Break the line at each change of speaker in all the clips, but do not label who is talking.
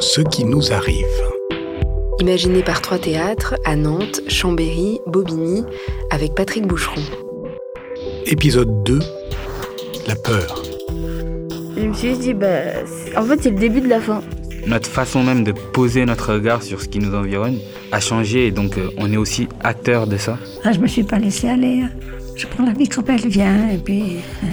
Ce qui nous arrive.
Imaginé par trois théâtres à Nantes, Chambéry, Bobigny, avec Patrick Boucheron.
Épisode 2 La peur.
Je me suis dit, bah, en fait, c'est le début de la fin.
Notre façon même de poser notre regard sur ce qui nous environne a changé et donc euh, on est aussi acteur de ça.
Ah, je me suis pas laissé aller. Hein. Je prends la vie comme elle vient et puis euh,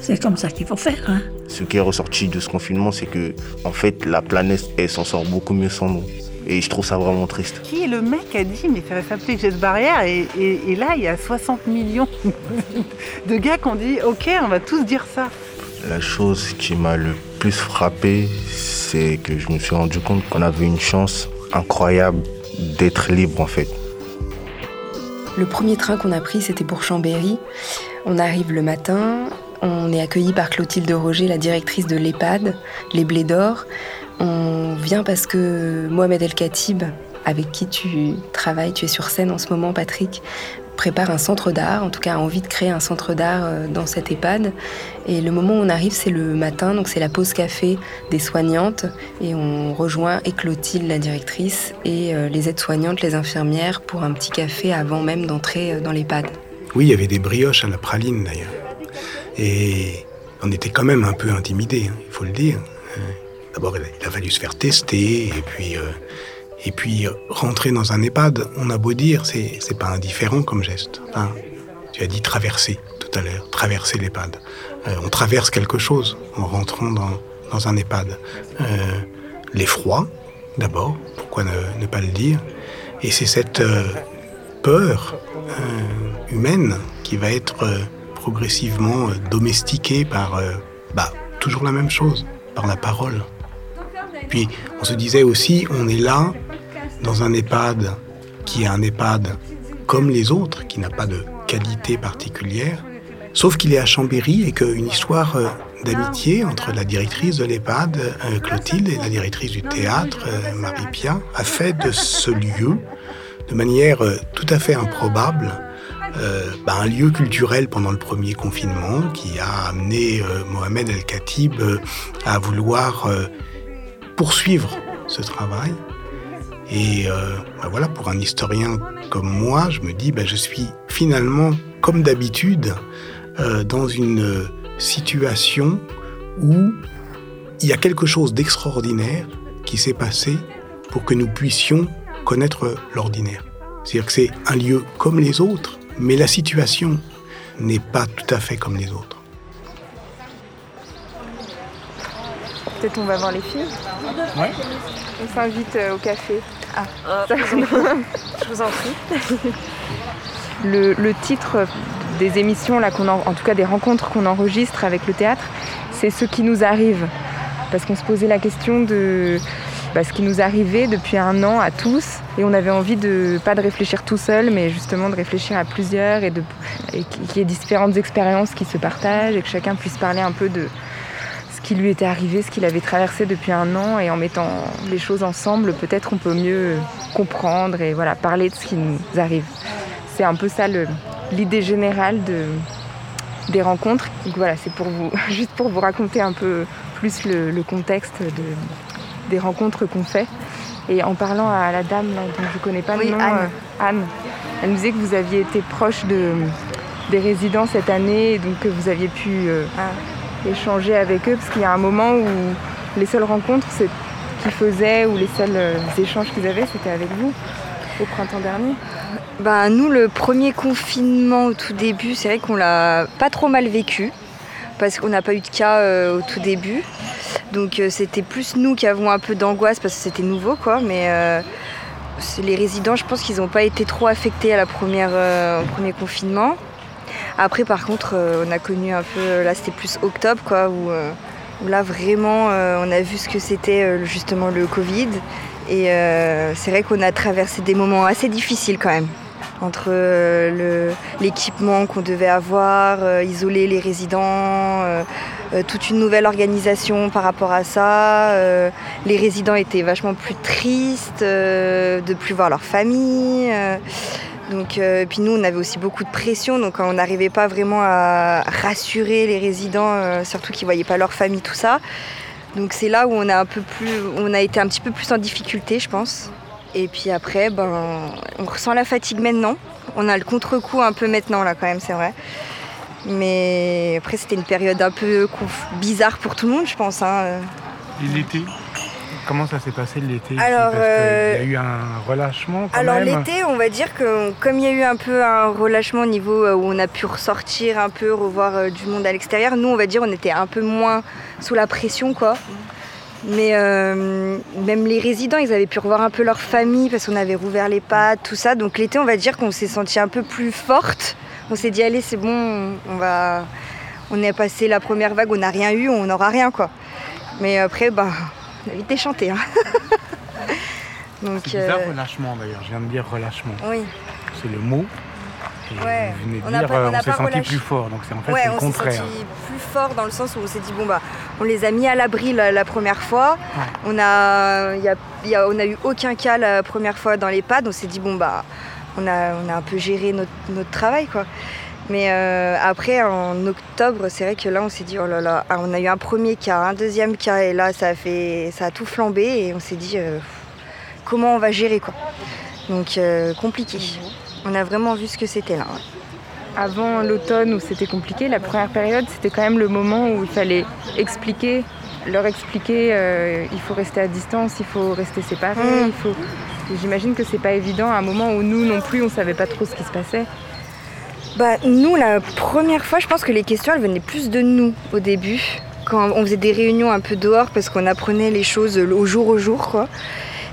c'est comme ça qu'il faut faire. Hein.
Ce qui est ressorti de ce confinement, c'est que en fait la planète elle s'en sort beaucoup mieux sans nous. Et je trouve ça vraiment triste.
Qui est le mec qui a dit mais il faudrait s'appeler cette barrière et, et, et, là il y a 60 millions de gars qui ont dit ok on va tous dire ça.
La chose qui m'a le plus frappé, c'est que je me suis rendu compte qu'on avait une chance incroyable d'être libre en fait.
Le premier train qu'on a pris, c'était pour Chambéry. On arrive le matin, on est accueilli par Clotilde Roger, la directrice de l'EHPAD, les Blés d'Or. On vient parce que Mohamed El Khatib, avec qui tu travailles, tu es sur scène en ce moment, Patrick, prépare un centre d'art, en tout cas a envie de créer un centre d'art euh, dans cette EHPAD. Et le moment où on arrive, c'est le matin, donc c'est la pause café des soignantes. Et on rejoint et Clotilde, la directrice, et euh, les aides-soignantes, les infirmières, pour un petit café avant même d'entrer euh, dans l'EHPAD.
Oui, il y avait des brioches à la praline d'ailleurs. Et on était quand même un peu intimidés, hein, il faut le dire. D'abord, il a fallu se faire tester, et puis et puis rentrer dans un EHPAD, on a beau dire, c'est, c'est pas indifférent comme geste. tu as dit traverser tout à l'heure, traverser l'EHPAD. Euh, on traverse quelque chose en rentrant dans, dans un EHPAD. Euh, l'effroi, d'abord, pourquoi ne, ne, pas le dire Et c'est cette euh, peur euh, humaine qui va être euh, progressivement domestiquée par bah, toujours la même chose, par la parole. Puis on se disait aussi, on est là dans un EHPAD qui est un EHPAD comme les autres, qui n'a pas de qualité particulière, sauf qu'il est à Chambéry et qu'une histoire euh, d'amitié entre la directrice de l'EHPAD, euh, Clotilde, et la directrice du théâtre, euh, Marie Pia, a fait de ce lieu, de manière tout à fait improbable, euh, bah, un lieu culturel pendant le premier confinement qui a amené euh, Mohamed El Khatib euh, à vouloir poursuivre ce travail. Et euh, ben voilà, pour un historien comme moi, je me dis, ben je suis finalement, comme d'habitude, euh, dans une situation où il y a quelque chose d'extraordinaire qui s'est passé pour que nous puissions connaître l'ordinaire. C'est-à-dire que c'est un lieu comme les autres, mais la situation n'est pas tout à fait comme les autres.
Peut-être on va voir les filles
Ouais.
On s'invite euh, au café.
Ah,
Ça-
je vous en prie.
le, le titre des émissions, là, qu'on en, en tout cas des rencontres qu'on enregistre avec le théâtre, c'est ce qui nous arrive. Parce qu'on se posait la question de bah, ce qui nous arrivait depuis un an à tous. Et on avait envie de pas de réfléchir tout seul, mais justement de réfléchir à plusieurs et, et qu'il y ait différentes expériences qui se partagent et que chacun puisse parler un peu de ce qui lui était arrivé, ce qu'il avait traversé depuis un an. Et en mettant les choses ensemble, peut-être on peut mieux comprendre et voilà, parler de ce qui nous arrive. C'est un peu ça l'idée générale de, des rencontres. Donc voilà, c'est pour vous, juste pour vous raconter un peu plus le, le contexte de, des rencontres qu'on fait. Et en parlant à la dame là, dont je ne connais pas
Oui,
le nom,
Anne.
euh, Anne, elle nous disait que vous aviez été proche de, des résidents cette année et donc que vous aviez pu euh, échanger avec eux parce qu'il y a un moment où les seules rencontres qu'ils faisaient ou les seuls euh, échanges qu'ils avaient c'était avec vous au printemps dernier.
Bah, nous, le premier confinement au tout début, c'est vrai qu'on l'a pas trop mal vécu parce qu'on n'a pas eu de cas euh, au tout début. Donc euh, c'était plus nous qui avons un peu d'angoisse parce que c'était nouveau, quoi. Mais euh, les résidents, je pense qu'ils n'ont pas été trop affectés à la première, euh, au premier confinement. Après, par contre, on a connu un peu, là c'était plus octobre, quoi, où, où là vraiment on a vu ce que c'était justement le Covid. Et c'est vrai qu'on a traversé des moments assez difficiles quand même. Entre euh, l'équipement qu'on devait avoir, euh, isoler les résidents, euh, euh, toute une nouvelle organisation par rapport à ça. euh, les résidents étaient vachement plus tristes de plus voir leur famille. Donc, euh, puis nous, on avait aussi beaucoup de pression, donc on n'arrivait pas vraiment à rassurer les résidents, euh, surtout qu'ils ne voyaient pas leur famille, tout ça. Donc c'est là où on a, un peu plus, on a été un petit peu plus en difficulté, je pense. Et puis après, ben, on ressent la fatigue maintenant. On a le contre-coup un peu maintenant, là, quand même, c'est vrai. Mais après, c'était une période un peu bizarre pour tout le monde, je pense. hein.
L'été Comment ça s'est passé l'été?
Alors,
Parce
euh,
y a eu un relâchement quand
Alors l'été, on va dire que comme il y a eu un peu un relâchement au niveau euh, où on a pu ressortir un peu, revoir euh, du monde à l'extérieur, nous on va dire on était un peu moins sous la pression quoi. Mais euh, même les résidents, ils avaient pu revoir un peu leur famille parce qu'on avait rouvert les pattes, tout ça. Donc l'été, on va dire qu'on s'est senti un peu plus forte. On s'est dit allez, c'est bon, on va, on est passé la première vague, on n'a rien eu, on n'aura rien quoi. Mais après, bah, on a vite déchanté. Hein. Donc,
C'est bizarre,
euh,
relâchement d'ailleurs. Je viens de dire relâchement.
oui.
C'est le mot.
Ouais.
vous venez de
On
dire,
pas-
euh,
on
on,
n'a
s'est senti
relâché.
plus fort. Donc c'est en fait
ouais,
le
on s'est
contraire.
senti plus fort dans le sens où on s'est dit bon bah on les a mis à l'abri la, la première fois. On a, y a, y a- on a eu aucun cas la première fois dans les pads. On s'est dit bon bah on a, on a un peu géré notre, notre travail quoi. Mais euh, après en octobre, c'est vrai que là on s'est dit oh là là, ah, on a eu un premier cas, un deuxième cas et là ça a fait, ça a tout flambé et on s'est dit euh, comment on va gérer quoi. Donc euh, compliqué. On a vraiment vu ce que c'était là. ouais.
Avant l'automne où c'était compliqué, la première période, c'était quand même le moment où il fallait expliquer, leur expliquer, euh, il faut rester à distance, il faut rester séparés,
Mm.
il faut. J'imagine que c'est pas évident à un moment où nous non plus on savait pas trop ce qui se passait.
Bah, nous, la première fois, je pense que les questions, elles venaient plus de nous au début. Quand on faisait des réunions un peu dehors parce qu'on apprenait les choses au jour au jour, quoi.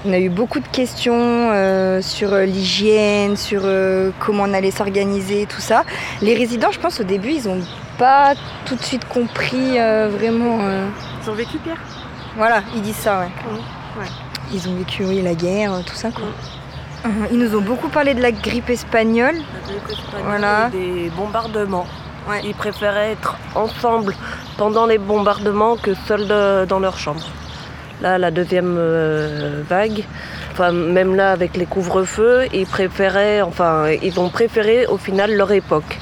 On a eu beaucoup de questions euh, sur euh, l'hygiène, sur euh, comment on allait s'organiser, tout ça. Les résidents, je pense, au début, ils ont pas tout de suite compris euh, vraiment. euh,
Ils ont vécu Pierre
Voilà, ils disent ça, ouais.
Ouais.
Ils ont vécu, oui, la guerre, tout ça, quoi. Mhm. Ils nous ont beaucoup parlé de la grippe espagnole. Voilà.
Des bombardements.
Ouais.
Ils préféraient être ensemble pendant les bombardements que seuls de- dans leur chambre. Là, la deuxième euh, vague, enfin, même là avec les couvre-feux, ils préféraient, enfin, ils ont préféré au final leur époque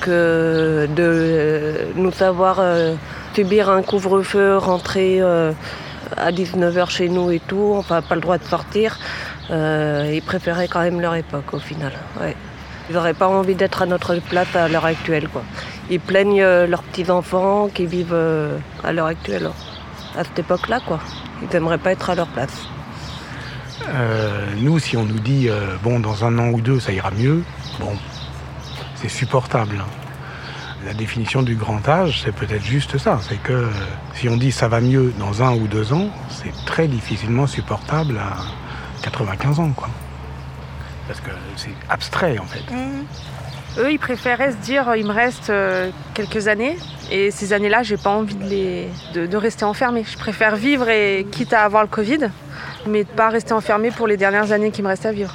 que de euh, nous savoir euh, subir un couvre-feu, rentrer euh, à 19h chez nous et tout, enfin, pas le droit de sortir. Euh, ils préféraient quand même leur époque au final. Ouais. Ils n'auraient pas envie d'être à notre place à l'heure actuelle. Quoi. Ils plaignent euh, leurs petits-enfants qui vivent à l'heure actuelle, à cette époque-là. quoi. Ils n'aimeraient pas être à leur place.
Euh, nous, si on nous dit euh, bon, dans un an ou deux, ça ira mieux, bon, c'est supportable. hein. La définition du grand âge, c'est peut-être juste ça. C'est que euh, si on dit ça va mieux dans un ou deux ans, c'est très difficilement supportable à 95 ans, quoi. Parce que c'est abstrait, en fait.
Eux, ils préféraient se dire il me reste euh, quelques années et ces années-là, j'ai pas envie de, les, de, de rester enfermée. Je préfère vivre et quitte à avoir le Covid, mais de pas rester enfermée pour les dernières années qui me restent à vivre.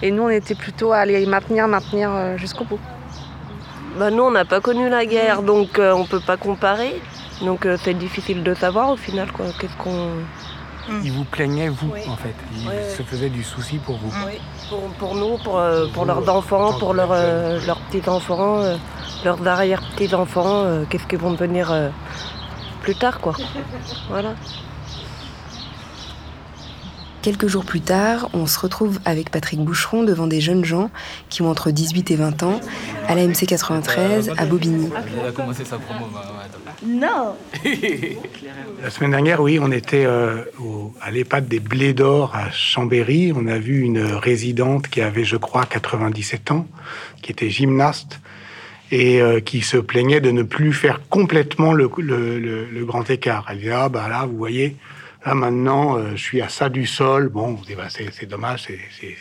Et nous, on était plutôt à les maintenir, maintenir euh, jusqu'au bout.
Bah, nous, on n'a pas connu la guerre, donc euh, on peut pas comparer. Donc euh, c'est difficile de savoir au final. quoi. Qu'est-ce qu'on...
Ils vous plaignaient, vous,
Oui.
en fait. Ils
Ouais.
se faisaient du souci pour vous.
Oui, pour, pour nous, pour, euh, pour leurs enfants, pour leurs, euh, leurs petits-enfants, euh, leurs arrière-petits-enfants, euh, qu'est-ce qu'ils vont devenir euh, plus tard, quoi. Voilà.
Quelques jours plus tard, on se retrouve avec Patrick Boucheron devant des jeunes gens qui ont entre 18 et 20 ans à la MC 93 à Bobigny.
Il a commencé sa promo. bah.
Non.
La semaine dernière, oui, on était euh, au- à l'EHPAD des Blés d'Or à Chambéry. On a vu une résidente qui avait, je crois, 97 ans, qui était gymnaste et euh, qui se plaignait de ne plus faire complètement le, le- le- le grand écart. Elle disait, ah bah là, vous voyez, là maintenant, euh, je suis à ça du sol. Bon, bah, c'est dommage, c'est-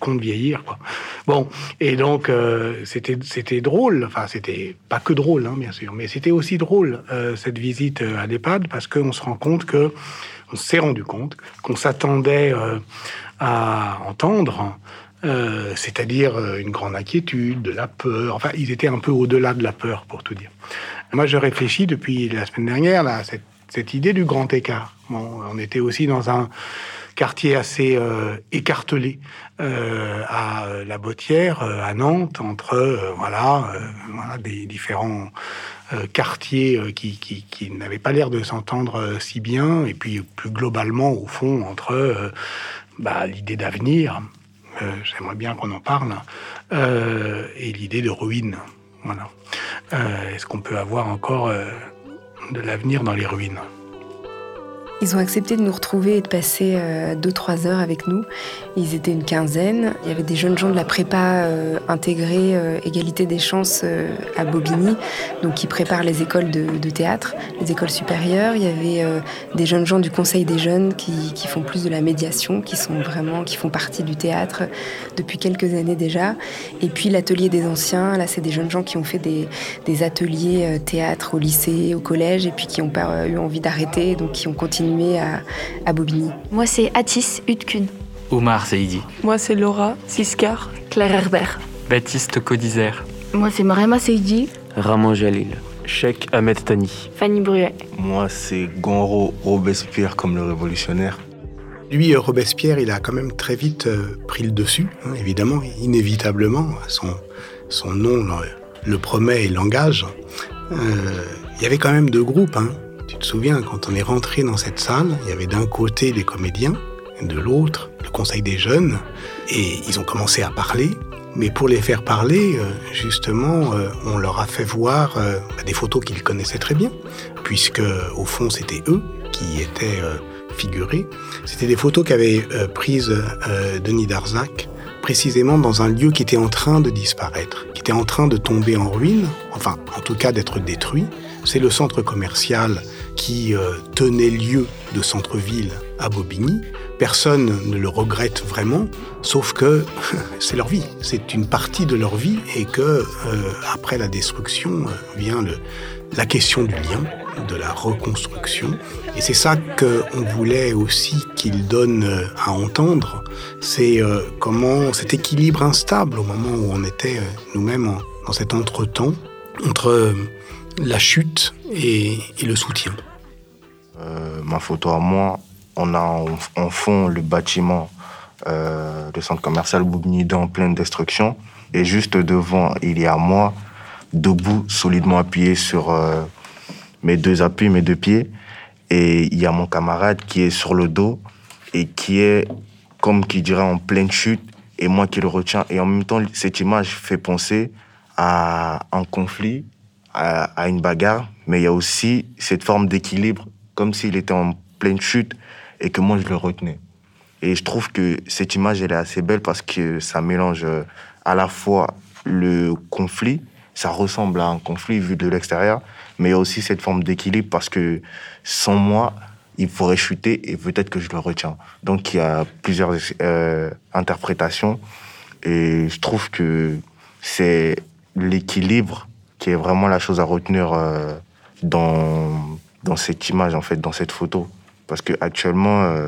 con de vieillir, quoi. Bon, et donc euh, c'était drôle. Enfin, c'était pas que drôle, hein, bien sûr, mais c'était aussi drôle euh, cette visite euh, à l'EHPAD parce qu'on se rend compte que on s'est rendu compte qu'on s'attendait euh, à entendre. euh, c'est-à-dire euh, une grande inquiétude, de la peur. Enfin, ils étaient un peu au-delà de la peur, pour tout dire. Moi, je réfléchis depuis la semaine dernière là, à cette, cette idée du grand écart. Bon, on était aussi dans un
quartier assez euh, écartelé euh, à la Bottière, à Nantes, entre voilà, voilà, des différents quartiers qui, qui, qui n'avaient pas l'air de s'entendre si bien, et puis plus globalement, au fond, entre bah, l'idée d'avenir, j'aimerais bien qu'on en parle, et l'idée de ruine. Voilà. Est-ce qu'on peut avoir encore de l'avenir dans les ruines
ils ont accepté de nous retrouver et de passer 2-3 euh, heures avec nous. Ils étaient une quinzaine. Il y avait des jeunes gens de la prépa euh, intégrée euh, égalité des chances à Bobigny, donc qui préparent les écoles de, théâtre, les écoles supérieures. Il y avait des jeunes gens du Conseil des jeunes qui, qui, font plus de la médiation, qui sont vraiment, qui font partie du théâtre depuis quelques années déjà. Et puis l'atelier des anciens, là c'est des jeunes gens qui ont fait des, des ateliers théâtre au lycée, au collège, et puis qui n'ont pas eu envie d'arrêter, donc qui ont continué à, Bobigny.
Moi, c'est Atis Utkun.
Omar Saïdi.
Moi, c'est Laura Siskar.
Claire Herbert.
Baptiste Codizer.
Moi, c'est Marema Saïdi.
Ramon Jalil. Sheikh Ahmed Tani.
Fanny Bruet.
Moi, c'est Gonro Robespierre comme le révolutionnaire.
Lui, euh, Robespierre, il a quand même très vite euh, pris le dessus, hein, évidemment, inévitablement. Son, son nom le, promet et l'engage. Euh, il y avait quand même deux groupes. Hein. Te souviens, quand on est rentré dans cette salle, il y avait d'un côté les comédiens, de l'autre le conseil des jeunes, et ils ont commencé à parler. Mais pour les faire parler, euh, justement, euh, on leur a fait voir euh, bah, des photos qu'ils connaissaient très bien, puisque au fond c'était eux qui étaient figurés. C'était des photos qu'avait prises Denis Darzac, précisément dans un lieu qui était en train de disparaître, qui était en train de tomber en ruine, enfin en tout cas d'être détruit. C'est le centre commercial qui euh, tenait lieu de centre-ville à Bobigny. Personne ne le regrette vraiment, sauf que c'est leur vie, c'est une partie de leur vie et que euh, après la destruction euh, vient le, la question du lien, de la reconstruction. Et c'est ça qu'on voulait aussi qu'il donne à entendre, c'est comment cet équilibre instable au moment où on était nous-mêmes dans cet entretemps entre la chute et, le soutien.
Euh, ma photo à moi, on a en, fond le bâtiment euh, du centre commercial Boubni en pleine destruction. Et juste devant, il y a moi, debout, solidement appuyé sur euh, mes deux appuis, mes deux pieds. Et il y a mon camarade qui est sur le dos et qui est, comme qui dirait, en pleine chute. Et moi qui le retiens. Et en même temps, cette image fait penser à un conflit à, une bagarre, mais il y a aussi cette forme d'équilibre, comme s'il était en pleine chute et que moi je le retenais. Et je trouve que cette image, elle est assez belle parce que ça mélange euh, à la fois le conflit, ça ressemble à un conflit vu de l'extérieur, mais il y a aussi cette forme d'équilibre parce que sans moi, il pourrait chuter et peut-être que je le retiens. Donc il y a plusieurs euh, interprétations et je trouve que c'est l'équilibre qui est vraiment la chose à retenir euh, dans, dans cette image, en fait, dans cette photo. Parce qu'actuellement, euh,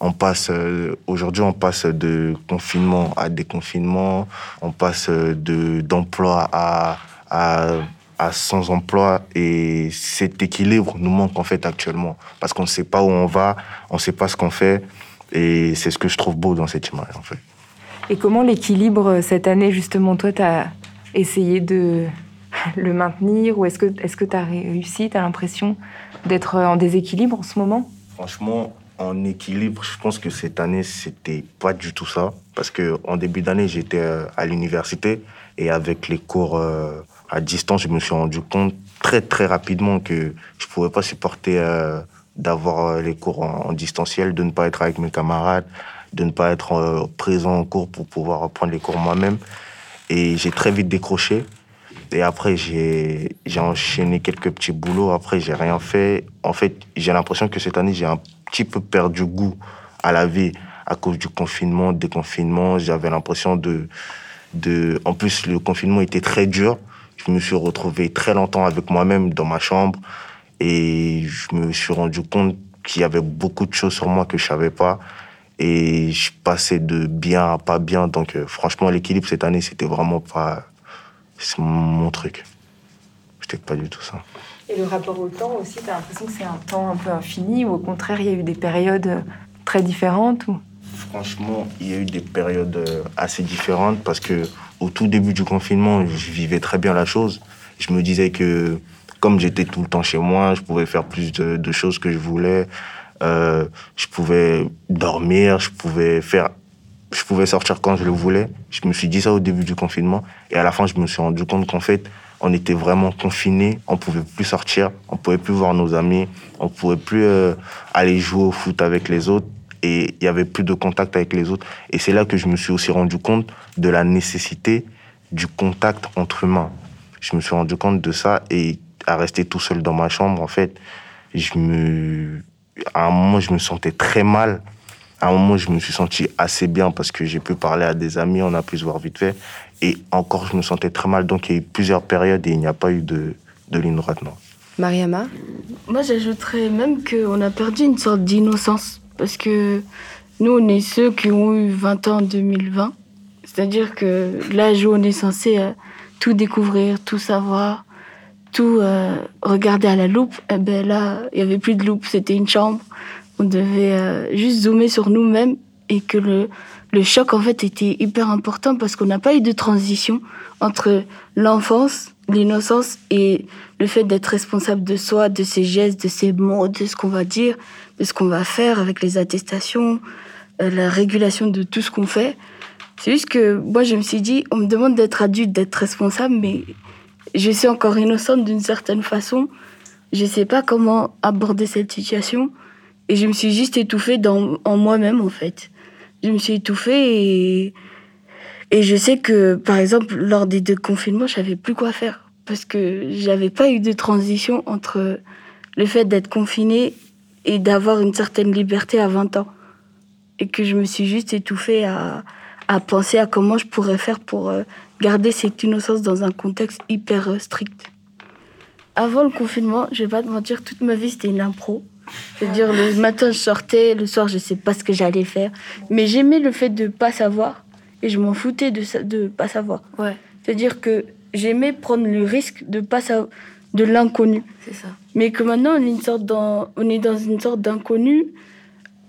on passe, euh, aujourd'hui, on passe de confinement à déconfinement, on passe de, d'emploi à, à, à sans emploi. Et cet équilibre nous manque, en fait, actuellement. Parce qu'on ne sait pas où on va, on ne sait pas ce qu'on fait. Et c'est ce que je trouve beau dans cette image, en fait.
Et comment l'équilibre, cette année, justement, toi, tu as essayé de, le maintenir Ou est-ce que tu as réussi, tu as l'impression d'être en déséquilibre en ce moment?
Franchement, en équilibre, je pense que cette année, c'était pas du tout ça. Parce qu'en début d'année, j'étais euh, à l'université et avec les cours euh, à distance, je me suis rendu compte très très rapidement que je pouvais pas supporter euh, d'avoir les cours en, distanciel, de ne pas être avec mes camarades, de ne pas être présent en cours pour pouvoir prendre les cours moi-même. Et j'ai très vite décroché. Et après, j'ai enchaîné quelques petits boulots. Après, j'ai rien fait. En fait, j'ai l'impression que cette année, j'ai un petit peu perdu goût à la vie à cause du confinement, déconfinement. J'avais l'impression de, de. En plus, le confinement était très dur. Je me suis retrouvé très longtemps avec moi-même dans ma chambre. Et je me suis rendu compte qu'il y avait beaucoup de choses sur moi que je savais pas. Et je passais de bien à pas bien. Donc, euh, franchement, l'équilibre cette année, c'était vraiment pas c'est mon truc. J'étais pas du tout ça.
Et le rapport au temps aussi, t'as l'impression que c'est un temps un peu infini ou au contraire, il y a eu des périodes
très différentes ou...
Franchement, il y a eu des périodes euh, assez différentes parce que au tout début du confinement, je vivais très bien la chose. Je me disais que comme j'étais tout le temps chez moi, je pouvais faire plus de, de choses que je voulais. Euh, je pouvais dormir, je pouvais faire, je pouvais sortir quand je le voulais. Je me suis dit ça au début du confinement et à la fin, je me suis rendu compte qu'en fait, on était vraiment confinés, on pouvait plus sortir, on pouvait plus voir nos amis, on pouvait plus euh, aller jouer au foot avec les autres et il y avait plus de contact avec les autres. Et c'est là que je me suis aussi rendu compte de la nécessité du contact entre humains. Je me suis rendu compte de ça et à rester tout seul dans ma chambre, en fait, je me, à un moment, je me sentais très mal. À un moment, je me suis senti assez bien parce que j'ai pu parler à des amis, on a pu se voir vite fait. Et encore, je me sentais très mal. Donc, il y a eu plusieurs périodes et il n'y a pas eu de, de ligne droite, non.
Mariama?
Moi, j'ajouterais même qu'on a perdu une sorte d'innocence. Parce que nous, on est ceux qui ont eu 20 ans en 2020. C'est-à-dire que l'âge où on est censé euh, tout découvrir, tout savoir, tout euh, regarder à la loupe, eh ben là, il n'y avait plus de loupe, c'était une chambre. On devait euh, juste zoomer sur nous-mêmes et que le, le choc, en fait, était hyper important parce qu'on n'a pas eu de transition entre l'enfance, l'innocence et le fait d'être responsable de soi, de ses gestes, de ses mots, de ce qu'on va dire, de ce qu'on va faire avec les attestations, euh, la régulation de tout ce qu'on fait. C'est juste que moi, je me suis dit, on me demande d'être adulte, d'être responsable, mais je suis encore innocente d'une certaine façon. Je sais pas comment aborder cette situation. Et je me suis juste étouffée dans, en moi-même, en fait. Je me suis étouffée et, et je sais que, par exemple, lors des deux confinements, je savais plus quoi faire. Parce que j'avais pas eu de transition entre le fait d'être confinée et d'avoir une certaine liberté à 20 ans. Et que je me suis juste étouffée à, à penser à comment je pourrais faire pour euh, garder cette innocence dans un contexte hyper euh, strict. Avant le confinement, je vais pas te mentir, toute ma vie c'était une impro. C'est-à-dire le matin je sortais, le soir je sais pas ce que j'allais faire, mais j'aimais le fait de pas savoir et je m'en foutais de sa- de pas savoir.
Ouais.
C'est-à-dire que j'aimais prendre le risque de pas de l'inconnu.
C'est ça.
Mais que maintenant on est une sorte dans, on est dans une sorte d'inconnu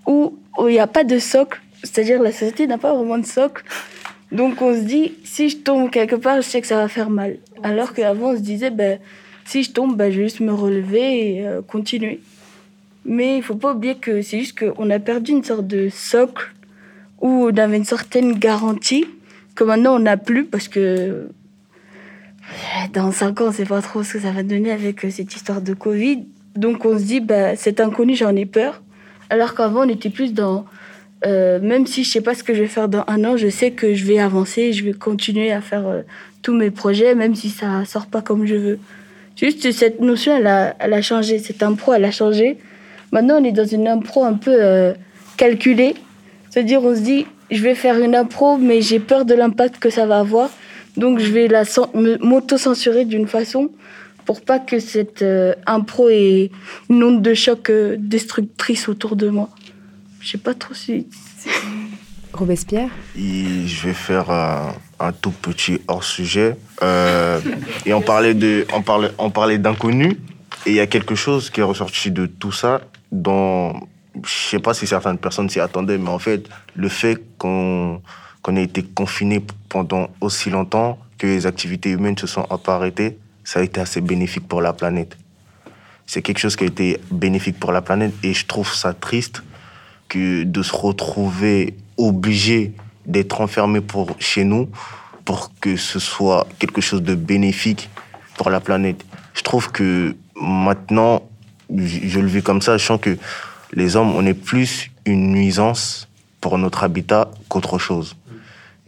où où il n'y a pas de socle. C'est-à-dire la société n'a pas vraiment de socle. Donc on se dit, si je tombe quelque part, je sais que ça va faire mal. Alors qu'avant on se disait, ben, si je tombe, ben, je vais juste me relever et euh, continuer. Mais il faut pas oublier que c'est juste qu'on a perdu une sorte de socle où on avait une certaine garantie que maintenant on n'a plus parce que dans 5 ans, on sait pas trop ce que ça va donner avec euh, cette histoire de Covid. Donc on se dit, bah, cet inconnu, j'en ai peur. Alors qu'avant, on était plus dans, euh, même si je sais pas ce que je vais faire dans un an, je sais que je vais avancer, je vais continuer à faire euh, tous mes projets, même si ça sort pas comme je veux. Juste cette notion, elle a, elle a changé. Cette impro, elle a changé. Maintenant, on est dans une impro un peu euh, calculée. C'est-à-dire, on se dit, je vais faire une impro, mais j'ai peur de l'impact que ça va avoir. Donc, je vais la m'auto-censurer d'une façon pour pas que cette euh, impro ait une onde de choc euh, destructrice autour de moi. Je sais pas trop si.
Robespierre?
Et je vais faire un, un tout petit hors-sujet. Euh, et on parlait de, on parlait, on parlait d'inconnu. Et il y a quelque chose qui est ressorti de tout ça, dont je sais pas si certaines personnes s'y attendaient, mais en fait, le fait qu'on qu'on ait été confiné pendant aussi longtemps, que les activités humaines se sont arrêtées, ça a été assez bénéfique pour la planète. C'est quelque chose qui a été bénéfique pour la planète et je trouve ça triste que de se retrouver obligé d'être enfermé pour, chez nous pour que ce soit quelque chose de bénéfique pour la planète. Je trouve que maintenant, je, le vis comme ça, je sens que les hommes, on est plus une nuisance pour notre habitat qu'autre chose.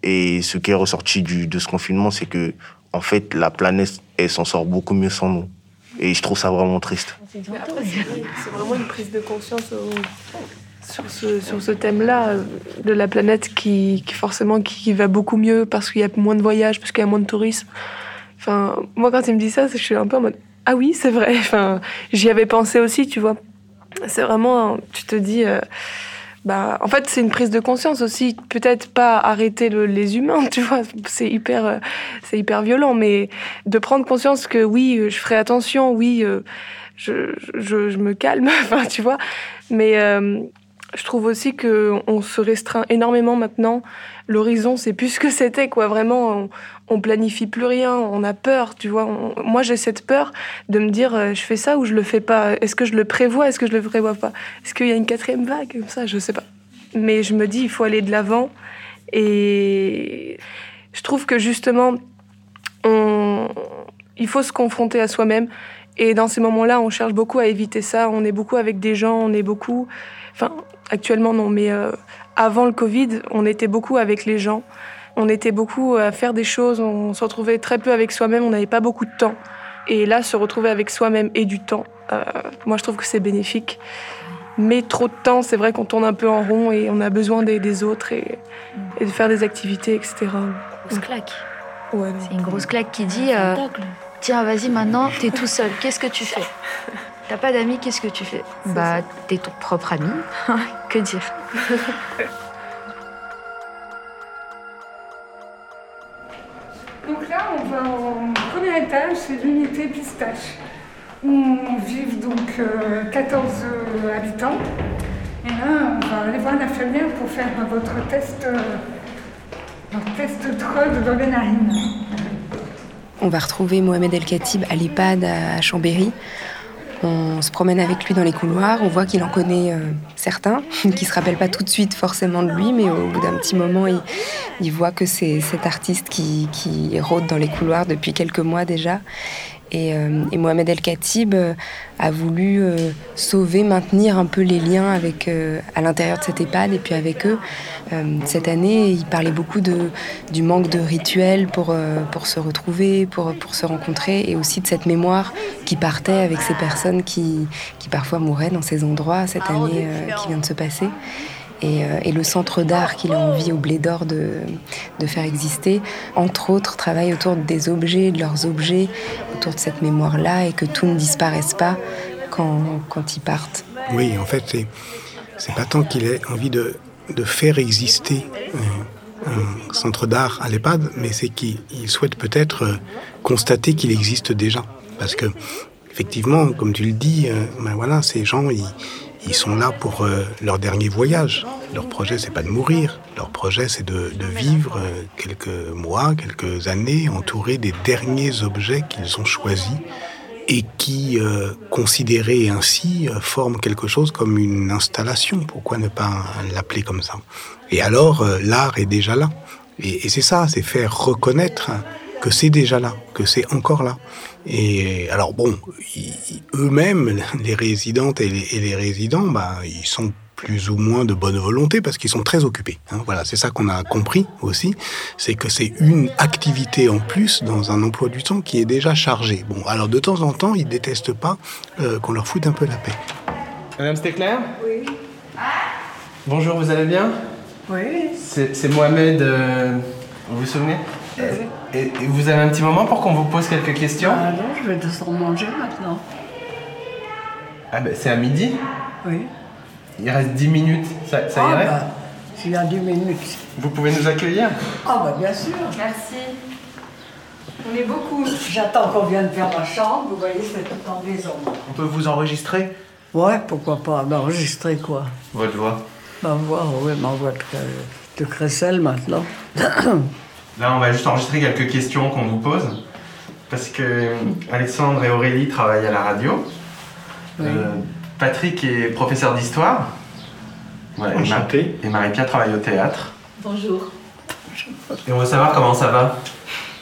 Et ce qui est ressorti du, de ce confinement, c'est que, en fait, la planète, elle s'en sort beaucoup mieux sans nous. Et je trouve ça vraiment triste.
C'est vraiment une prise de conscience au- sur ce, sur ce thème-là, euh, de la planète qui, qui forcément qui va beaucoup mieux parce qu'il y a moins de voyages, parce qu'il y a moins de tourisme. Enfin, moi, quand il me dit ça, je suis un peu en mode Ah oui, c'est vrai. Enfin, j'y avais pensé aussi, tu vois. C'est vraiment, tu te dis. euh, bah, en fait, c'est une prise de conscience aussi. Peut-être pas arrêter le- les humains, tu vois. C'est hyper, euh, c'est hyper violent, mais de prendre conscience que oui, euh, je ferai attention, oui, euh, je, je, je me calme, enfin, tu vois. Mais euh,
Je trouve aussi qu'on se restreint énormément maintenant. L'horizon, c'est plus ce que c'était, quoi. Vraiment, on, on, planifie plus rien, on a peur, tu vois. moi, j'ai cette peur de me dire, euh, je fais ça ou je le fais pas. Est-ce que je le prévois, est-ce que je le prévois pas? Est-ce qu'il y a une quatrième vague comme ça? Je sais pas. Mais je me dis, il faut aller de l'avant. Et je trouve que justement, on, il faut se confronter à soi-même. Et dans ces moments-là, on cherche beaucoup à éviter ça. On est beaucoup avec des gens, on est beaucoup. Enfin, actuellement, non, mais euh, avant le Covid, on était beaucoup avec les gens. On était beaucoup à faire des choses. On se retrouvait très peu avec soi-même. On n'avait pas beaucoup de temps. Et là, se retrouver avec soi-même et du temps, euh, moi, je trouve que c'est bénéfique. Mais trop de temps, c'est vrai qu'on tourne un peu en rond et on a besoin des, des autres et, et, de faire des activités, etc.
Grosse claque. Ouais, c'est une grosse claque qui dit euh, Tiens, vas-y, maintenant, t'es tout seul. Qu'est-ce que tu fais? T'as pas d'amis, qu'est-ce que tu fais Bah, t'es ton propre ami. que dire
Donc là, on va en premier étage, c'est l'unité pistache. On vit donc 14 euh, habitants. Et là, on va aller voir l'infirmière pour faire votre test, euh, votre test de dans les narines.
On va retrouver Mohamed El Khatib à l'EHPAD à Chambéry. On se promène avec lui dans les couloirs, on voit qu'il en connaît euh, certains, qui se rappellent pas tout de suite forcément de lui, mais au bout d'un petit moment, il, il voit que c'est cet artiste qui, qui rôde dans les couloirs depuis quelques mois déjà. Et, euh, et, Mohamed El Khatib euh, a voulu euh, sauver, maintenir un peu les liens avec, euh, à l'intérieur de cette EHPAD et puis avec eux. Euh, cette année, il parlait beaucoup de, du manque de rituels pour, pour se retrouver, pour, pour se rencontrer et aussi de cette mémoire qui partait avec ces personnes qui, qui parfois mouraient dans ces endroits cette année qui vient de se passer. Et, euh, et, le centre d'art qu'il a envie au Blé d'Or de, de, faire exister, entre autres, travaille autour des objets, de leurs objets, autour de cette mémoire-là, et que tout ne disparaisse pas quand, quand ils partent.
Oui, en fait, c'est, c'est pas tant qu'il ait envie de, de faire exister euh, un centre d'art à l'EHPAD, mais c'est qu'il souhaite peut-être euh, constater qu'il existe déjà. Parce que, effectivement, comme tu le dis, ben voilà, ces gens, ils, ils sont là pour euh, leur dernier voyage. Leur projet, c'est pas de mourir. Leur projet, c'est de, de, vivre euh, quelques mois, quelques années, entourés des derniers objets qu'ils ont choisis et qui, euh, considérés ainsi, euh, forment quelque chose comme une installation. Pourquoi ne pas l'appeler comme ça? Et alors, euh, l'art est déjà là. Et, et c'est ça, c'est faire reconnaître que c'est déjà là, que c'est encore là. Et alors bon, eux-mêmes, les résidentes et les, et les résidents, bah, ils sont plus ou moins de bonne volonté parce qu'ils sont très occupés. Hein. Voilà, c'est ça qu'on a compris aussi, c'est que c'est une activité en plus dans un emploi du temps qui est déjà chargé. Bon, alors de temps en temps, ils détestent pas euh, qu'on leur foute un peu la paix.
Madame Stéclair
Oui.
Bonjour, vous allez bien
Oui.
C'est Mohamed, euh, vous vous souvenez? Et, et, vous avez un petit moment pour qu'on vous pose quelques questions
Ah non, je vais descendre manger maintenant.
Ah ben c'est à midi
Oui.
Il reste 10 minutes, ça, ça
ah
irait
bah, S'il y a 10 minutes.
Vous pouvez nous accueillir
Ah bah bien sûr.
Merci. On est beaucoup.
J'attends qu'on vienne faire ma chambre, vous voyez, c'est tout en maison.
On peut vous enregistrer
Ouais, pourquoi pas. Enregistrer quoi
Votre voix.
Ma voix, oui, ma voix de, de crécelle maintenant.
Là, on va juste enregistrer quelques questions qu'on vous pose. Parce que Alexandre et Aurélie travaillent à la radio.
Oui.
Euh, Patrick est professeur d'histoire. Ouais,
Enchanté.
Et Marie-Pierre travaille au théâtre.
Bonjour.
Et on veut savoir comment ça va.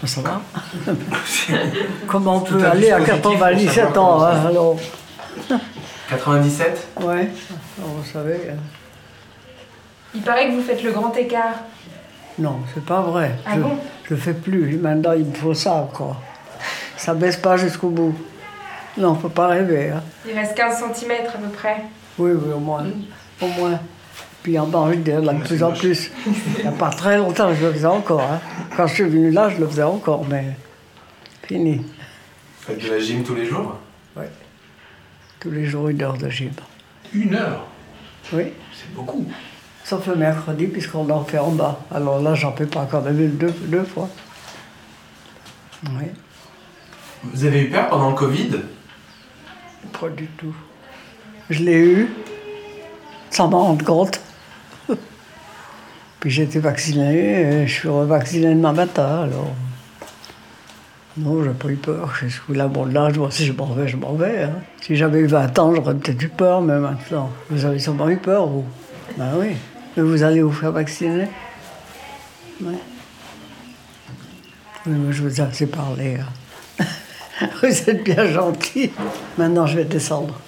Ça va Comment on peut aller à 97 ans hein, alors
97
Ouais, vous savez. euh,
Il paraît que vous faites le grand écart.
Non, c'est pas vrai.
Ah
je,
bon?
je le fais plus. Maintenant, il me faut ça encore. Ça baisse pas jusqu'au bout. Non, faut pas rêver. Hein.
Il reste 15 cm à peu près.
Oui, oui, au moins. Au moins. Puis en bas, de plus en plus. Il n'y a pas très longtemps, je le faisais encore. Hein. Quand je suis venu là, je le faisais encore, mais fini.
Vous faites de la gym tous les jours?
Oui. Tous les jours, une heure de gym.
Une heure?
Oui.
C'est beaucoup.
Sauf le mercredi, puisqu'on en fait en bas. Alors là, j'en peux pas quand même une deux, deux fois. Oui.
Vous avez eu peur pendant le Covid?
Pas du tout. Je l'ai eu.
sans m'en rendre compte. Puis j'ai été vaccinée, et je suis revaccinée demain matin, alors. Non, j'ai pas eu peur. Je suis là, bon, là, moi, si je m'en vais, je m'en vais. hein. Si j'avais eu 20 ans, j'aurais peut-être eu peur, mais maintenant. Vous avez sûrement eu peur, vous Ben oui. Mais vous allez vous faire vacciner Ouais. Oui, mais je vous ai assez parlé. hein. vous êtes bien gentil. Maintenant, je vais descendre.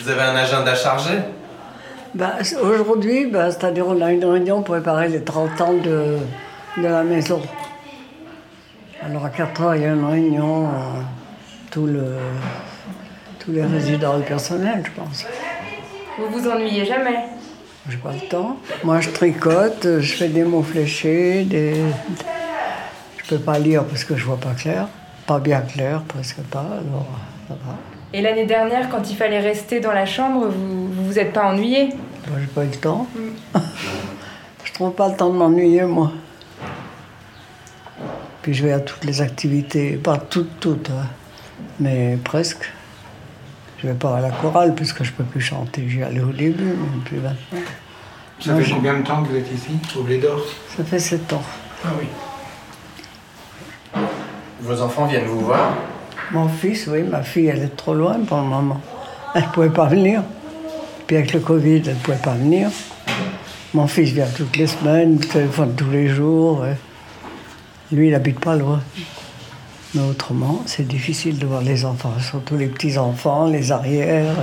Vous avez un agenda chargé?
C- Aujourd'hui, ben, c'est-à-dire on a une réunion pour préparer les 30 ans de, de la maison. Alors à 4 heures, il y a une réunion, euh, tout le, tous les résidents et le personnel, je pense.
Vous vous ennuyez jamais?
J'ai pas le temps. Moi, je tricote, je fais des mots fléchés, des... Je peux pas lire parce que je vois pas clair. Pas bien clair, presque pas, alors ça va.
Et l'année dernière, quand il fallait rester dans la chambre, vous vous, vous êtes pas ennuyé?
Moi, j'ai pas eu le temps. je trouve pas le temps de m'ennuyer, moi. Puis je vais à toutes les activités, pas toutes, toutes, hein, mais presque. Je vais pas à la chorale puisque je peux plus chanter. J'y allais au début, mais plus maintenant.
Ça
Moi,
fait
je-
combien de temps que vous êtes ici, au Blé d'Or?
Ça fait sept ans.
Ah oui.
Vos enfants viennent vous voir?
Mon fils, oui, ma fille, elle est trop loin pour le moment. Elle ne pouvait pas venir. Puis avec le Covid, elle ne pouvait pas venir. Mon fils vient toutes les semaines, il téléphone tous les jours. Lui, il n'habite pas loin. Mais autrement, c'est difficile de voir les enfants, surtout les petits-enfants, les arrières.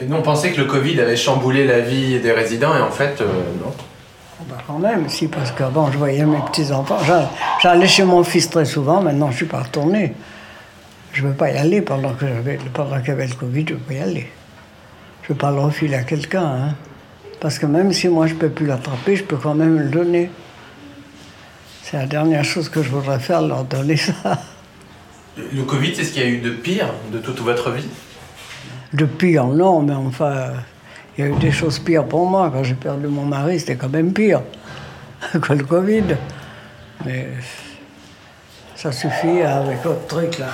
et-
Et nous, on pensait que le Covid avait chamboulé la vie des résidents, et en fait, euh, non.
Bah, quand même, si, parce qu'avant, je voyais mes petits-enfants. J'a- J'allais chez mon fils très souvent, maintenant, je ne suis pas retournée. Je ne veux pas y aller pendant qu'il y avait le Covid, je ne veux pas y aller. Je ne veux pas le refiler à quelqu'un. hein. Parce que même si moi, je ne peux plus l'attraper, je peux quand même le donner. C'est la dernière chose que je voudrais faire, leur donner ça.
Le Covid, c'est ce qu'il y a eu de pire de toute votre vie?
De pire, non, mais enfin, il y a eu des choses pires pour moi. Quand j'ai perdu mon mari, c'était quand même pire que le Covid. Mais ça suffit avec votre truc là.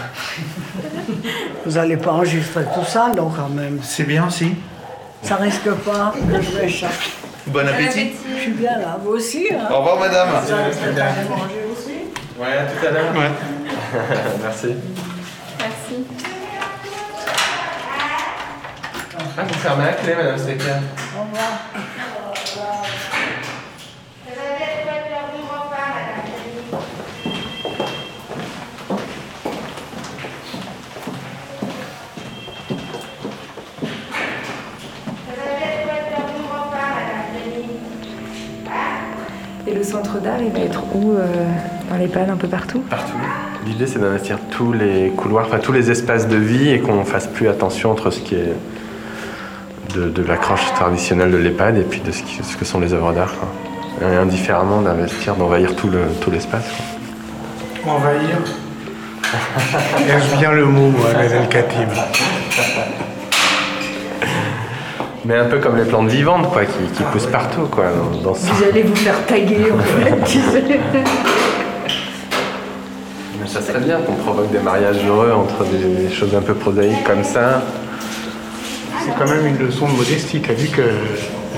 Vous n'allez pas enregistrer tout ça, non, quand même.
C'est bien, si.
Ça risque pas que je m'échappe.
Bon appétit.
Je suis bien là, vous aussi. hein.
Au revoir, madame.
Vous aller manger aussi
Ouais, à tout à l'heure. Ouais. Merci.
Merci.
Ah, vous fermez la clé, madame Stecker.
Au revoir.
centre d'art, il va être où euh, Dans l'EHPAD, un peu partout?
Partout. L'idée, c'est d'investir tous les couloirs, enfin tous les espaces de vie et qu'on fasse plus attention entre ce qui est de, de l'accroche traditionnelle de l'EHPAD et puis de ce, qui- ce que sont les œuvres d'art. quoi. Et indifféremment d'investir, d'envahir tout le- tout l'espace. quoi.
Envahir? Est-ce bien le mot, El Khatib
Mais un peu comme les plantes vivantes, quoi, qui, qui poussent partout, quoi, dans, ce-
Vous allez vous faire taguer, en fait.
Mais ça serait bien qu'on provoque des mariages heureux entre des, des choses un peu prosaïques comme ça.
C'est quand même une leçon de modestie. Tu as vu que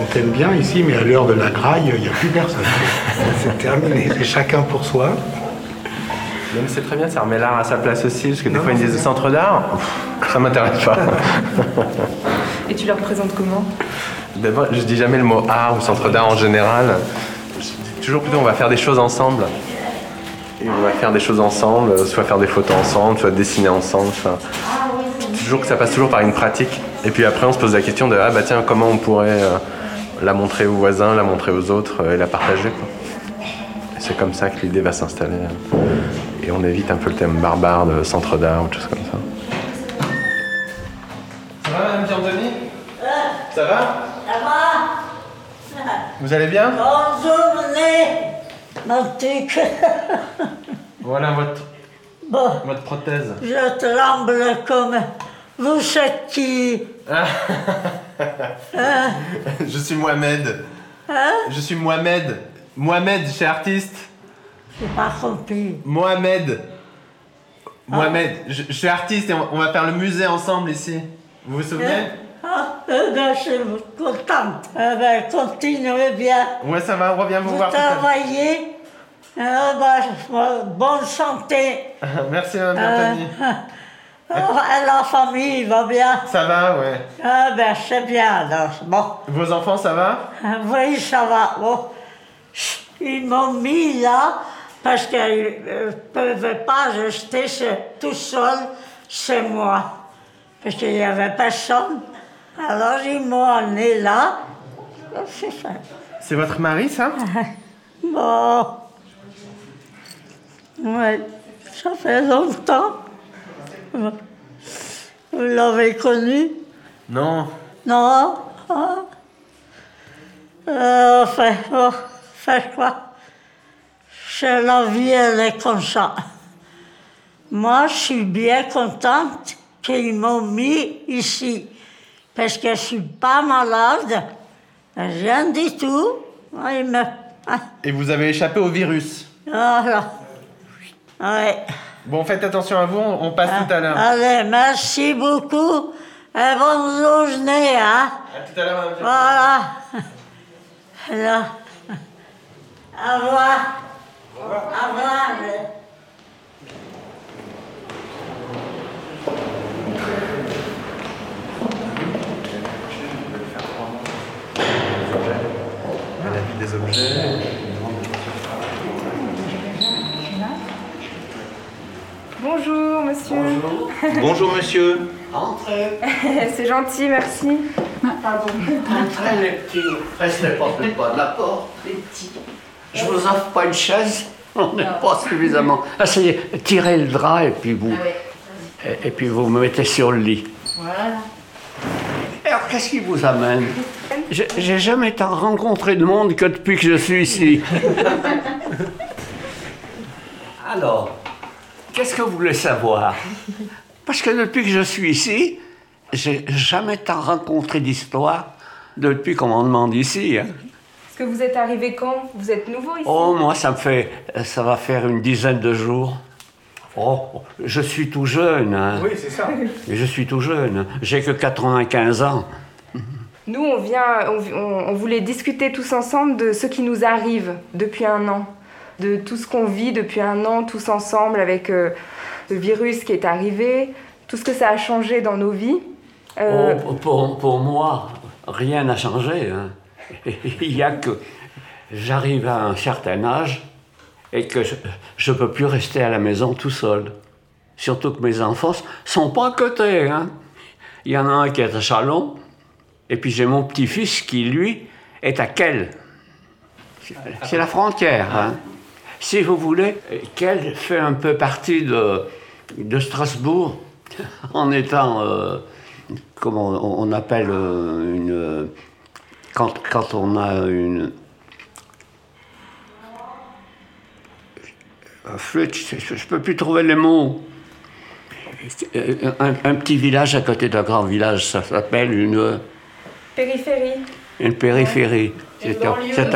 on t'aime bien ici, mais à l'heure de la graille, il n'y a plus personne. C'est terminé. C'est chacun pour soi.
Même c'est très bien, ça remet l'art à sa place aussi, parce que des fois ils disent centre d'art, ça m'intéresse pas.
Et tu le représentes comment
D'abord, je dis jamais le mot art ou centre d'art en général. Je dis toujours plutôt on va faire des choses ensemble. Et on va faire des choses ensemble, soit faire des photos ensemble, soit dessiner ensemble. enfin, toujours que ça passe toujours par une pratique. Et puis après on se pose la question de ah bah tiens comment on pourrait euh, la montrer aux voisins, la montrer aux autres euh, et la partager. C'est comme ça que l'idée va s'installer. Et on évite un peu le thème barbare de centre d'art ou des choses comme ça. Ça va Madame Ça va
Ça va
Vous allez bien
Bonjour, mon petit.
Voilà votre,
Bon,
votre prothèse.
je tremble comme. Vous êtes qui
Ah.
Hein
Je suis Mohamed.
Hein
Je suis Mohamed. Mohamed, chez artiste.
J'ai pas compris.
Mohamed. Mohamed, je, je suis artiste et on, on va faire le musée ensemble ici. Vous vous souvenez?
Ah, ben, je suis contente. Eh ben, continuez bien.
Ouais, ça va, on revient vous,
Vous
voir
travaillez. Ah, ben, bonne santé.
Merci, Mme Bertani.
Euh, oh, la famille va bien.
Ça va, ouais.
Ah ben, c'est bien alors. Bon.
Vos enfants, ça va?
Oui, ça va. Bon. Ils m'ont mis là parce qu'ils ne pouvaient pas rester tout seul chez moi. Parce qu'il n'y avait personne. Alors ils m'ont amené là. C'est
votre mari, ça
Bon. Ouais, ça fait longtemps. Vous l'avez connu?
Non.
Non Ah. Euh, enfin, oh, faire quoi? C'est la vie, elle est comme ça. Moi, je suis bien contente qu'ils m'ont mis ici. Parce que je suis pas malade. Rien du tout. Ah, ah,
Et vous avez échappé au virus.
Voilà. Ouais.
Bon, faites attention à vous, on passe tout à l'heure.
Allez, merci beaucoup. Et bonne journée, hein.
À tout à l'heure, Mme
Voilà. Là. Au revoir. Au revoir.
La vie des objets.
Bonjour, monsieur.
Bonjour monsieur.
Entrez.
C'est gentil, merci.
Pardon.
Entrez les petits. Restez pas de pas de la porte.
Les petits.
Je vous offre pas une chaise. On n'est pas suffisamment. Essayez, tirez le drap et puis vous. Et, et puis vous me mettez sur le lit.
Voilà.
Alors qu'est-ce qui vous amène? J'ai j'ai jamais tant rencontré de monde que depuis que je suis ici. Alors, qu'est-ce que vous voulez savoir? Parce que depuis que je suis ici, j'ai jamais tant rencontré d'histoire depuis qu'on m'en demande ici. hein.
Est-ce que vous êtes arrivé quand? Vous êtes nouveau ici?
Oh, moi, ça me fait. Ça va faire une dizaine de jours. Oh, je suis tout jeune. hein.
Oui, c'est ça.
Je suis tout jeune. J'ai que 95 ans.
Nous, on vient, on, on- on voulait discuter tous ensemble de ce qui nous arrive depuis un an, de tout ce qu'on vit depuis un an tous ensemble avec euh, le virus qui est arrivé, tout ce que ça a changé dans nos vies. Euh,
Oh, pour, pour moi, rien n'a changé. hein. Il y a que j'arrive à un certain âge et que je ne peux plus rester à la maison tout seul. Surtout que mes enfants sont pas à côté. hein. Il y en a un qui est à Chalon, et puis j'ai mon petit-fils qui, lui, est à Quel. C'est la frontière. hein. Si vous voulez, Quel fait un peu partie de, de Strasbourg en étant, euh, comment on, on appelle euh, une. Quand, quand on a une. Un flûte, je ne peux plus trouver les mots. Euh, Un, un petit village à côté d'un grand village, ça s'appelle une,
Périphérie.
une périphérie.
Une
C'est un, c'est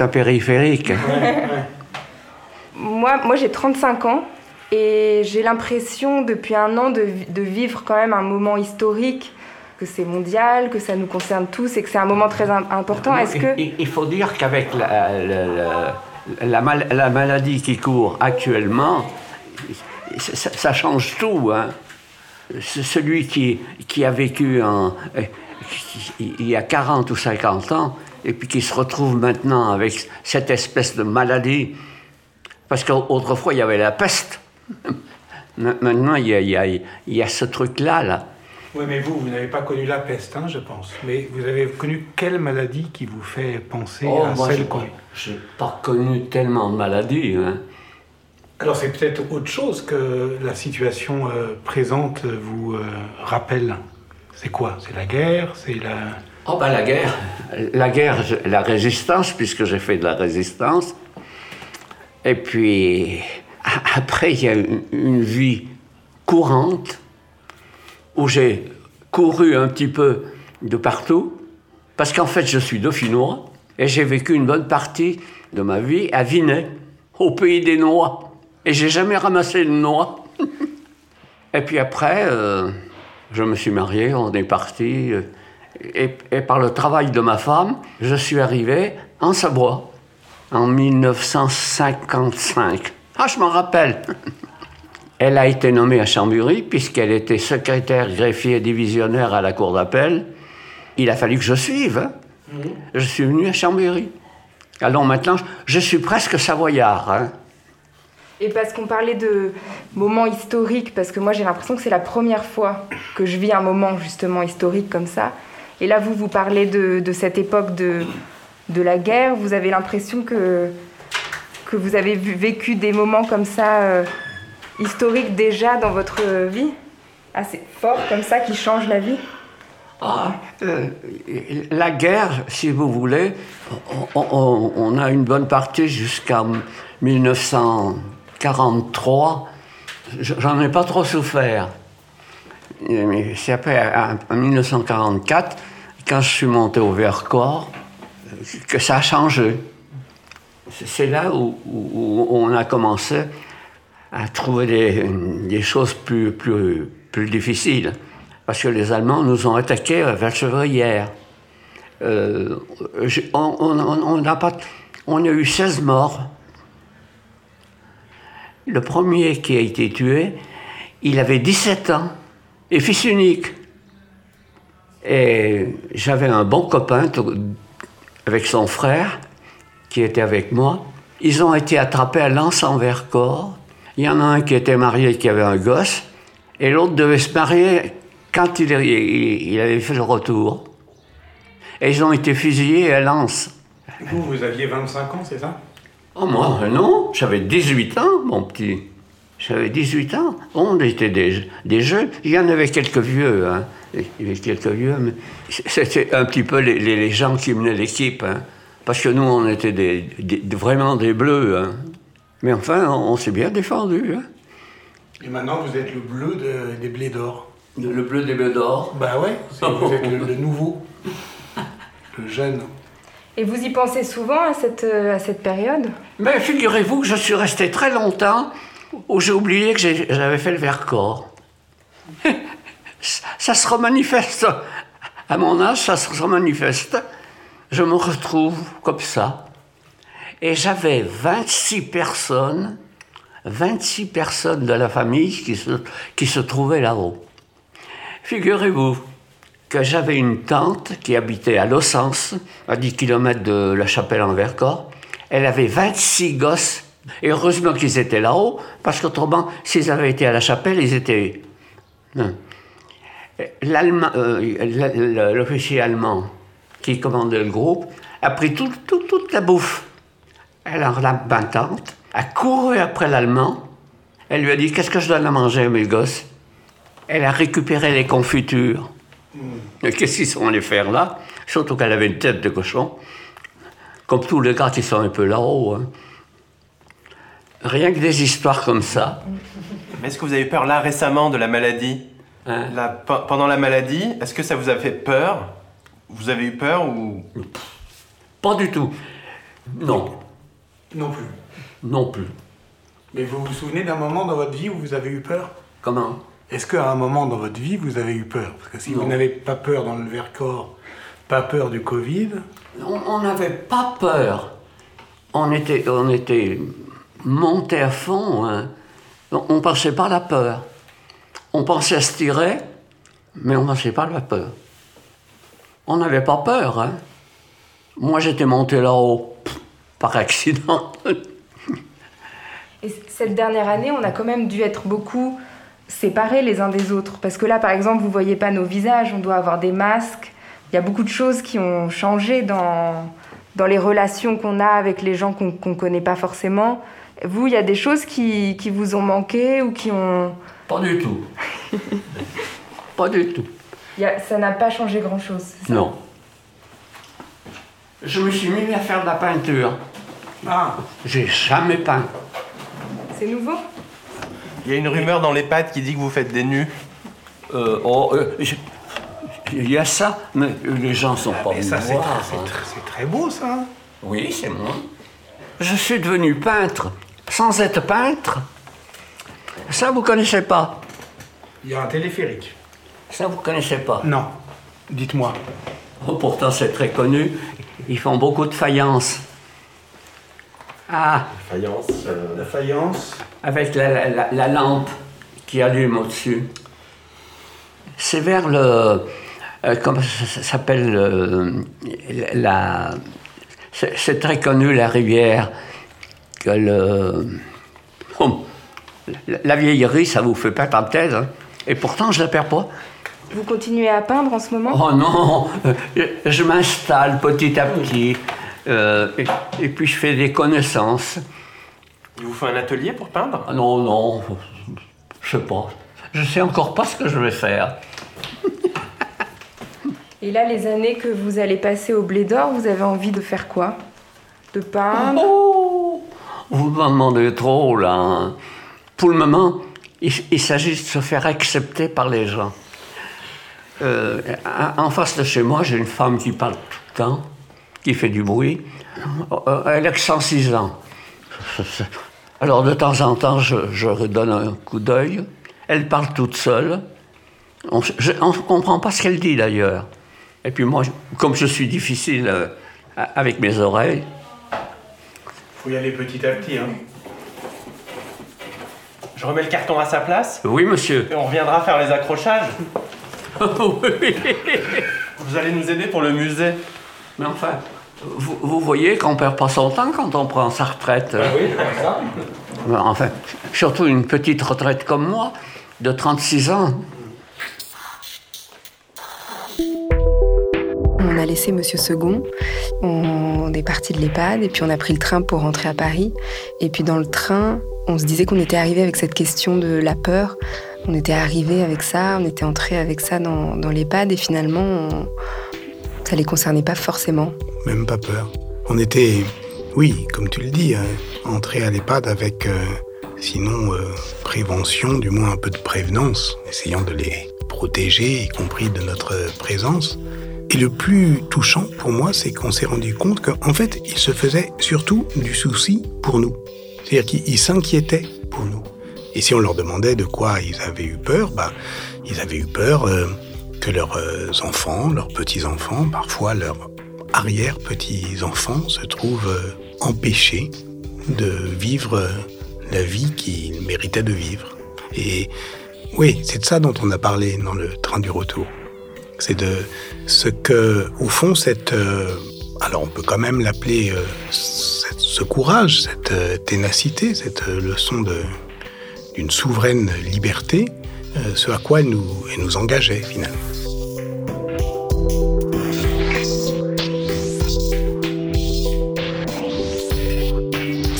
un un périphérique.
Moi, moi j'ai 35 ans et j'ai l'impression depuis un an de, de vivre quand même un moment historique, que c'est mondial, que ça nous concerne tous et que c'est un moment très im- important. Est-ce que...
il, il faut dire qu'avec la, la- la- la mal- la maladie qui court actuellement, ça, ça change tout. hein. Ce- Celui qui, qui a vécu en- qui- il y a 40 ou 50 ans et puis qui se retrouve maintenant avec cette espèce de maladie, parce qu'autrefois il y avait la peste. Ma- Maintenant, il y a, il y a- il y a ce truc-là, là.
Oui, mais vous, vous n'avez pas connu la peste, hein, je pense. Mais vous avez connu quelle maladie qui vous fait penser
Oh,
à
moi,
celle qu'on...
pas- j'ai pas connu tellement de maladies. hein.
Alors c'est peut-être autre chose que la situation euh, présente vous euh, rappelle. C'est quoi? C'est la guerre? C'est la...
Oh bah la guerre, la guerre, je- la résistance, puisque j'ai fait de la résistance. Et puis, après, il y a une, une vie courante où j'ai couru un petit peu de partout, parce qu'en fait, je suis dauphinois, et j'ai vécu une bonne partie de ma vie à Vinay, au pays des noix. Et j'ai jamais ramassé une noix. et puis après, euh, Je me suis marié, on est parti. euh, Et, et par le travail de ma femme, je suis arrivé en Savoie en 1955. Ah, je m'en rappelle. Elle a été nommée à Chambéry puisqu'elle était secrétaire greffier divisionnaire à la cour d'appel. Il a fallu que je suive. hein. Je suis venu à Chambéry. Alors maintenant, je suis presque savoyard. hein.
Et parce qu'on parlait de moments historiques, parce que moi j'ai l'impression que c'est la première fois que je vis un moment justement historique comme ça. Et là, vous, vous parlez de, de cette époque de, de la guerre. Vous avez l'impression que, que vous avez vécu des moments comme ça, euh, historiques déjà dans votre vie Assez forts comme ça, qui changent la vie
Ah, euh, la guerre, si vous voulez, on, on- on a une bonne partie jusqu'en 1943. Je- J'en ai pas trop souffert. Euh, Mais c'est après, en en 1944, quand je suis monté au Vercors, euh, que ça a changé. C'est là où, où- où on a commencé à trouver des, des choses plus, plus, plus difficiles. Parce que les Allemands nous ont attaqués à Valchevrière. Euh, on, on- on- n'a pas, on a eu 16 morts. Le premier qui a été tué, il avait 17 ans et fils unique. Et j'avais un bon copain avec son frère qui était avec moi. Ils ont été attrapés à Lens en Vercors. Il y en a un qui était marié qui avait un gosse et l'autre devait se marier quand il, il- il avait fait le retour. Et ils ont été fusillés à Lens.
Vous, vous aviez 25 ans, c'est ça?
Oh, moi, euh, non, j'avais 18 ans, mon petit. J'avais 18 ans. On était des, des jeunes. Il y en avait quelques vieux. Hein. Il y avait quelques vieux, mais c'était un petit peu les, les- les gens qui menaient l'équipe. hein. Parce que nous, on était des, des- vraiment des bleus. hein. Mais enfin, on, on s'est bien défendus. hein.
Et maintenant, vous êtes le bleu de- des blés d'or.
Le bleu des blés d'or
Bah ouais, vous êtes le, le nouveau, le jeune.
Et vous y pensez souvent à cette, euh, à cette période?
Mais figurez-vous que je suis resté très longtemps où j'ai oublié que j'avais fait le Vercors. ça, ça se remanifeste. À mon âge, ça se remanifeste. Je me retrouve comme ça. Et j'avais 26 personnes, 26 personnes de la famille qui se, qui se trouvaient là-haut. Figurez-vous que j'avais une tante qui habitait à Lossens, à 10 km de la chapelle en Vercors. Elle avait 26 gosses. Et heureusement qu'ils étaient là-haut, parce qu'autrement, s'ils avaient été à la chapelle, ils étaient. L'Allemand- euh, l- l- L'officier allemand qui commandait le groupe a pris tout- tout- toute la bouffe. Alors la ma tante a couru après l'Allemand. Elle lui a dit Qu'est-ce que je donne à manger à mes gosses? Elle a récupéré les confitures. Mais qu'est-ce qu'ils sont allés faire là? Surtout qu'elle avait une tête de cochon. Comme tous les gars qui sont un peu là-haut. hein. Rien que des histoires comme ça.
Mais est-ce que vous avez peur là récemment de la maladie?
Hein?
Là, pe- Pendant la maladie, est-ce que ça vous a fait peur? Vous avez eu peur ou?
Pas du tout. Non.
Non plus.
Non plus.
Mais vous vous souvenez d'un moment dans votre vie où vous avez eu peur?
Comment?
Est-ce qu'à un moment dans votre vie, vous avez eu peur? Parce que si
Non.
vous n'avez pas peur dans le Vercors, pas peur du Covid,
On n'avait pas peur. On était, on était monté à fond. hein. On ne pensait pas la peur. On pensait à se tirer, mais on ne pensait pas la peur. On n'avait pas peur. hein. Moi, j'étais monté là-haut par accident.
Et cette dernière année, on a quand même dû être beaucoup séparés les uns des autres. Parce que là, par exemple, vous voyez pas nos visages, on doit avoir des masques. Il y a beaucoup de choses qui ont changé dans, dans les relations qu'on a avec les gens qu'on ne connaît pas forcément. Vous, il y a des choses qui, qui vous ont manqué ou qui ont...
Pas du tout. pas du tout.
y a- ça n'a pas changé grand-chose.
Non. Je me suis mis à faire de la peinture.
Ah.
J'ai jamais peint.
C'est nouveau?
Il y a une rumeur dans l'EHPAD qui dit que vous faites des nus.
Euh, oh, euh, je- il y a ça, mais les gens sont pas
et
venus
ça c'est
voir,
très,
hein.
c'est très- c'est très beau ça.
Oui, c'est moi. Je suis devenu peintre sans être peintre. Ça, vous connaissez pas.
Il y a un téléphérique.
Ça, vous connaissez pas
Non. Dites-moi.
Oh, pourtant, c'est très connu. Ils font beaucoup de faïence. Ah
Faïence.
La faïence
Avec la, la- la lampe qui allume au-dessus. C'est vers le. euh, comment ça, s'appelle euh, La. C'est très connu, la rivière. Que le. Oh, la, la vieillerie, ça vous fait pas de tête. hein. Et pourtant, je la perds pas.
Vous continuez à peindre en ce moment?
Oh non, euh, je m'installe petit à petit. Euh, et, et puis je fais des connaissances.
Il vous faut un atelier pour peindre?
Ah Non, non, je sais pas. Je sais encore pas ce que je vais faire.
Et là, les années que vous allez passer au blé d'or, vous avez envie de faire quoi? De peindre?
Oh, Vous m'en demandez trop, là. Pour le moment, il, il s'agit de se faire accepter par les gens. Euh, en face de chez moi, j'ai une femme qui parle tout le temps, qui fait du bruit. Euh, Elle a que 106 ans. Alors, de temps en temps, je, je redonne un coup d'œil. Elle parle toute seule. On ne comprend pas ce qu'elle dit, d'ailleurs. Et puis moi, comme je suis difficile euh, avec mes oreilles,
Faut y aller petit à petit. Hein. Je remets le carton à sa place
Oui, monsieur.
et on reviendra faire les accrochages. Vous allez nous aider pour le musée.
Mais enfin, vous, vous voyez qu'on perd pas son temps quand on prend sa retraite.
oui, comme ça.
Enfin, surtout une petite retraite comme moi, de 36 ans.
On a laissé Monsieur Second, on est parti de l'EHPAD et puis on a pris le train pour rentrer à Paris. Et puis dans le train, on se disait qu'on était arrivé avec cette question de la peur. On était arrivé avec ça, on était entré avec ça dans, dans l'EHPAD et finalement, on- ça les concernait pas forcément.
Même pas peur. On était, oui, comme tu le dis, hein, entré à l'EHPAD avec, euh, sinon, euh, prévention, du moins un peu de prévenance, essayant de les protéger, y compris de notre présence. Et le plus touchant pour moi, c'est qu'on s'est rendu compte qu'en fait, ils se faisaient surtout du souci pour nous. C'est-à-dire qu'ils ils s'inquiétaient pour nous. Et si on leur demandait de quoi ils avaient eu peur, bah, ils avaient eu peur euh, que leurs euh, enfants, leurs petits-enfants, parfois leurs arrière-petits-enfants se trouvent euh, empêchés de vivre euh, la vie qu'ils méritaient de vivre. Et oui, c'est de ça dont on a parlé dans le train du retour. C'est de ce que, au fond, cette... alors on peut quand même l'appeler ce courage, cette ténacité, cette leçon d'une souveraine liberté, ce à quoi elle nous, elle nous engageait finalement.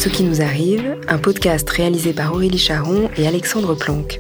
Ce qui nous arrive, un podcast réalisé par Aurélie Charon et Alexandre Planck.